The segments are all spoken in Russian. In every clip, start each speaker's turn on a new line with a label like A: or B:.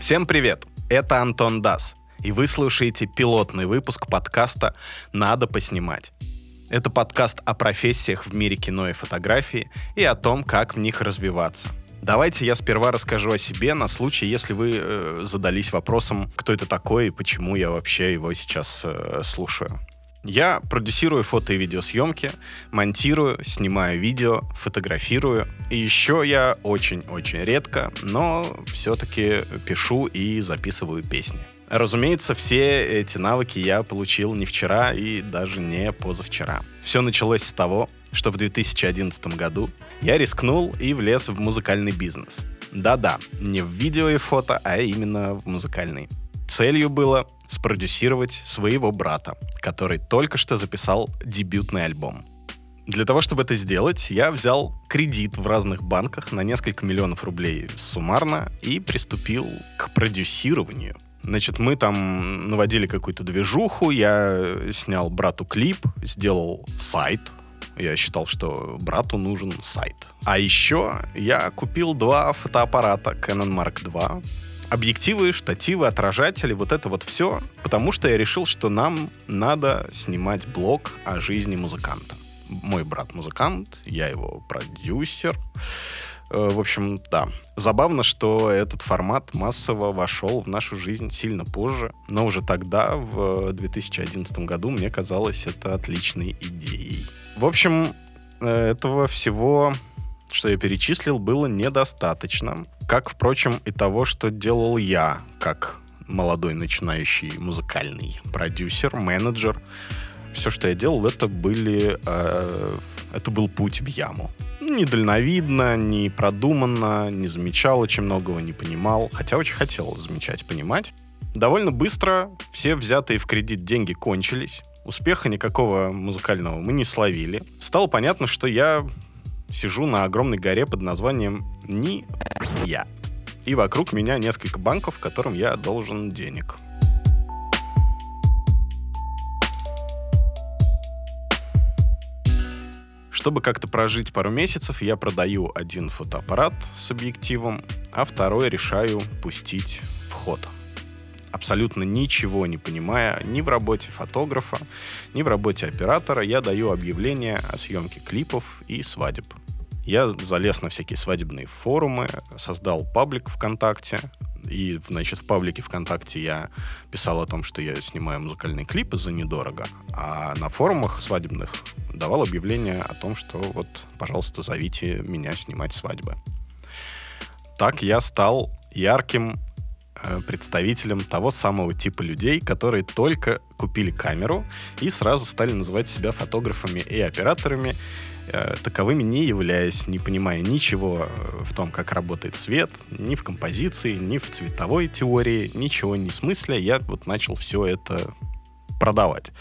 A: Всем привет! Это Антон Дас, и вы слушаете пилотный выпуск подкаста «Надо поснимать». Это подкаст о профессиях в мире кино и фотографии и о том, как в них развиваться. Давайте я сперва расскажу о себе на случай, если вы э, задались вопросом, кто это такой и почему я вообще его сейчас э, слушаю. Я продюсирую фото и видеосъемки, монтирую, снимаю видео, фотографирую. И еще я очень-очень редко, но все-таки пишу и записываю песни. Разумеется, все эти навыки я получил не вчера и даже не позавчера. Все началось с того, что в 2011 году я рискнул и влез в музыкальный бизнес. Да-да, не в видео и фото, а именно в музыкальный. Целью было спродюсировать своего брата, который только что записал дебютный альбом. Для того, чтобы это сделать, я взял кредит в разных банках на несколько миллионов рублей суммарно и приступил к продюсированию. Значит, мы там наводили какую-то движуху, я снял брату клип, сделал сайт, я считал, что брату нужен сайт. А еще я купил два фотоаппарата Canon Mark II, объективы, штативы, отражатели, вот это вот все, потому что я решил, что нам надо снимать блог о жизни музыканта. Мой брат музыкант, я его продюсер. Э, в общем, да. Забавно, что этот формат массово вошел в нашу жизнь сильно позже, но уже тогда, в 2011 году, мне казалось это отличной идеей. В общем, э, этого всего что я перечислил, было недостаточно. Как, впрочем, и того, что делал я, как молодой начинающий музыкальный продюсер, менеджер. Все, что я делал, это были... Э, это был путь в яму. Недальновидно, не продуманно, не замечал очень многого, не понимал. Хотя очень хотел замечать, понимать. Довольно быстро все взятые в кредит деньги кончились. Успеха никакого музыкального мы не словили. Стало понятно, что я сижу на огромной горе под названием Ни я. И вокруг меня несколько банков, которым я должен денег. Чтобы как-то прожить пару месяцев, я продаю один фотоаппарат с объективом, а второй решаю пустить в ход. Абсолютно ничего не понимая ни в работе фотографа, ни в работе оператора, я даю объявление о съемке клипов и свадеб. Я залез на всякие свадебные форумы, создал паблик ВКонтакте, и, значит, в паблике ВКонтакте я писал о том, что я снимаю музыкальные клипы за недорого, а на форумах свадебных давал объявление о том, что вот, пожалуйста, зовите меня снимать свадьбы. Так я стал ярким э, представителем того самого типа людей, которые только купили камеру и сразу стали называть себя фотографами и операторами, таковыми не являясь, не понимая ничего э, в том, как работает свет, ни в композиции, ни в цветовой теории, ничего не смысля, я вот начал все это продавать.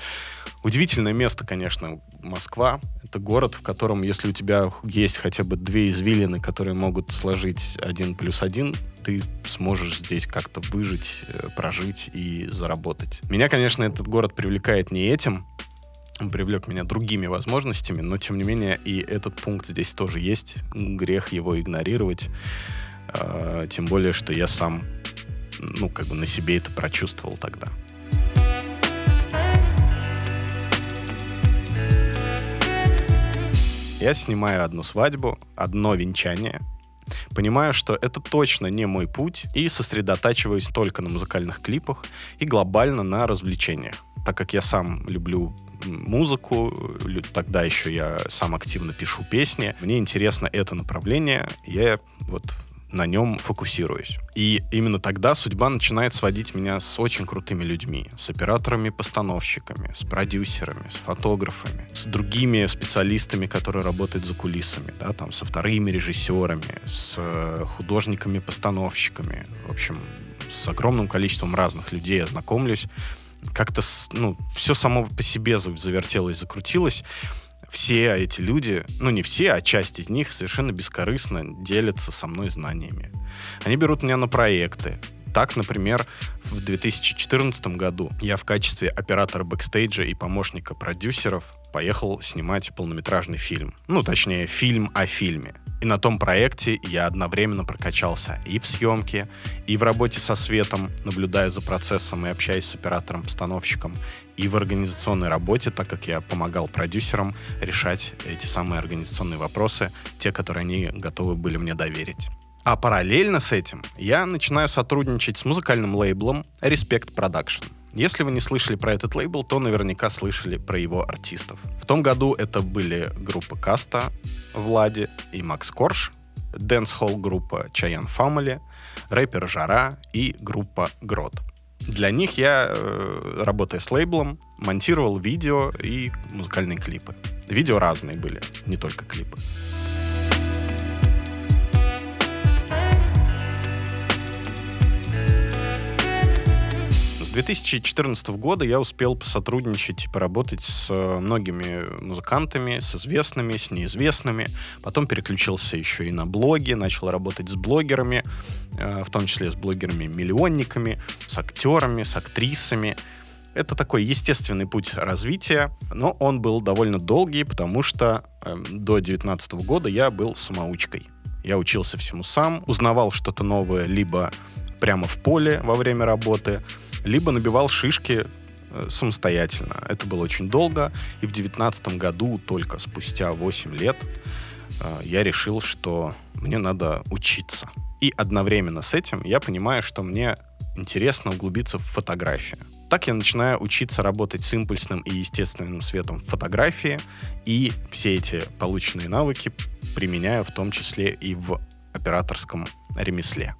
A: Удивительное место, конечно, Москва. Это город, в котором, если у тебя есть хотя бы две извилины, которые могут сложить один плюс один, ты сможешь здесь как-то выжить, э, прожить и заработать. Меня, конечно, этот город привлекает не этим, он привлек меня другими возможностями, но тем не менее и этот пункт здесь тоже есть. Грех его игнорировать. Э, тем более, что я сам, ну, как бы на себе это прочувствовал тогда. Я снимаю одну свадьбу, одно венчание, Понимаю, что это точно не мой путь и сосредотачиваюсь только на музыкальных клипах и глобально на развлечениях. Так как я сам люблю музыку, тогда еще я сам активно пишу песни. Мне интересно это направление, я вот на нем фокусируюсь. И именно тогда судьба начинает сводить меня с очень крутыми людьми, с операторами-постановщиками, с продюсерами, с фотографами, с другими специалистами, которые работают за кулисами, да, там, со вторыми режиссерами, с э, художниками-постановщиками. В общем, с огромным количеством разных людей я знакомлюсь как-то, ну, все само по себе завертелось, закрутилось. Все эти люди, ну не все, а часть из них совершенно бескорыстно делятся со мной знаниями. Они берут меня на проекты, так, например, в 2014 году я в качестве оператора бэкстейджа и помощника продюсеров поехал снимать полнометражный фильм. Ну, точнее, фильм о фильме. И на том проекте я одновременно прокачался и в съемке, и в работе со светом, наблюдая за процессом и общаясь с оператором-постановщиком, и в организационной работе, так как я помогал продюсерам решать эти самые организационные вопросы, те, которые они готовы были мне доверить. А параллельно с этим я начинаю сотрудничать с музыкальным лейблом Respect Production. Если вы не слышали про этот лейбл, то наверняка слышали про его артистов. В том году это были группа Каста, Влади и Макс Корж, дэнс-холл группа Чаян Family, рэпер Жара и группа Грот. Для них я, э, работая с лейблом, монтировал видео и музыкальные клипы. Видео разные были, не только клипы. 2014 года я успел посотрудничать поработать с э, многими музыкантами, с известными, с неизвестными. Потом переключился еще и на блоги, начал работать с блогерами, э, в том числе с блогерами-миллионниками, с актерами, с актрисами. Это такой естественный путь развития, но он был довольно долгий, потому что э, до 2019 года я был самоучкой. Я учился всему сам, узнавал что-то новое либо прямо в поле во время работы, либо набивал шишки э, самостоятельно. Это было очень долго, и в девятнадцатом году, только спустя 8 лет, э, я решил, что мне надо учиться. И одновременно с этим я понимаю, что мне интересно углубиться в фотографию. Так я начинаю учиться работать с импульсным и естественным светом в фотографии, и все эти полученные навыки применяю в том числе и в операторском ремесле.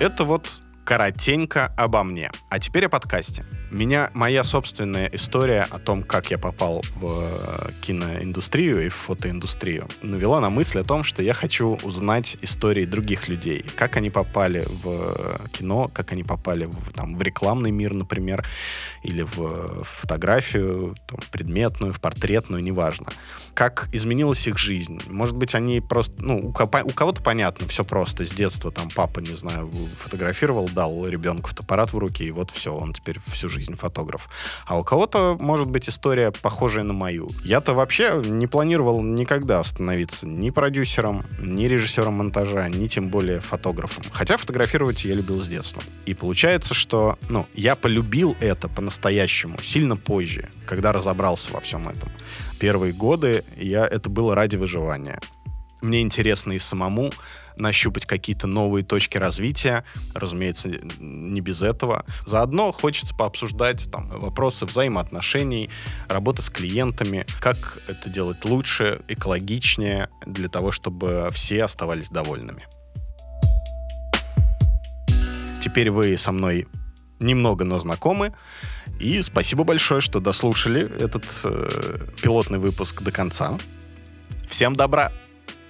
A: Это вот коротенько обо мне. А теперь о подкасте. Меня моя собственная история о том, как я попал в э, киноиндустрию и в фотоиндустрию, навела на мысль о том, что я хочу узнать истории других людей, как они попали в кино, как они попали в, там, в рекламный мир, например, или в фотографию, там, предметную, в портретную, неважно. Как изменилась их жизнь. Может быть, они просто, ну, у, у кого-то понятно, все просто. С детства там папа, не знаю, фотографировал, дал ребенку фотоаппарат в руки, и вот все, он теперь всю жизнь жизнь фотограф. А у кого-то может быть история похожая на мою. Я-то вообще не планировал никогда становиться ни продюсером, ни режиссером монтажа, ни тем более фотографом. Хотя фотографировать я любил с детства. И получается, что ну, я полюбил это по-настоящему сильно позже, когда разобрался во всем этом. Первые годы я это было ради выживания. Мне интересно и самому нащупать какие-то новые точки развития. Разумеется, не без этого. Заодно хочется пообсуждать там, вопросы взаимоотношений, работы с клиентами, как это делать лучше, экологичнее, для того, чтобы все оставались довольными. Теперь вы со мной немного, но знакомы. И спасибо большое, что дослушали этот э, пилотный выпуск до конца. Всем добра!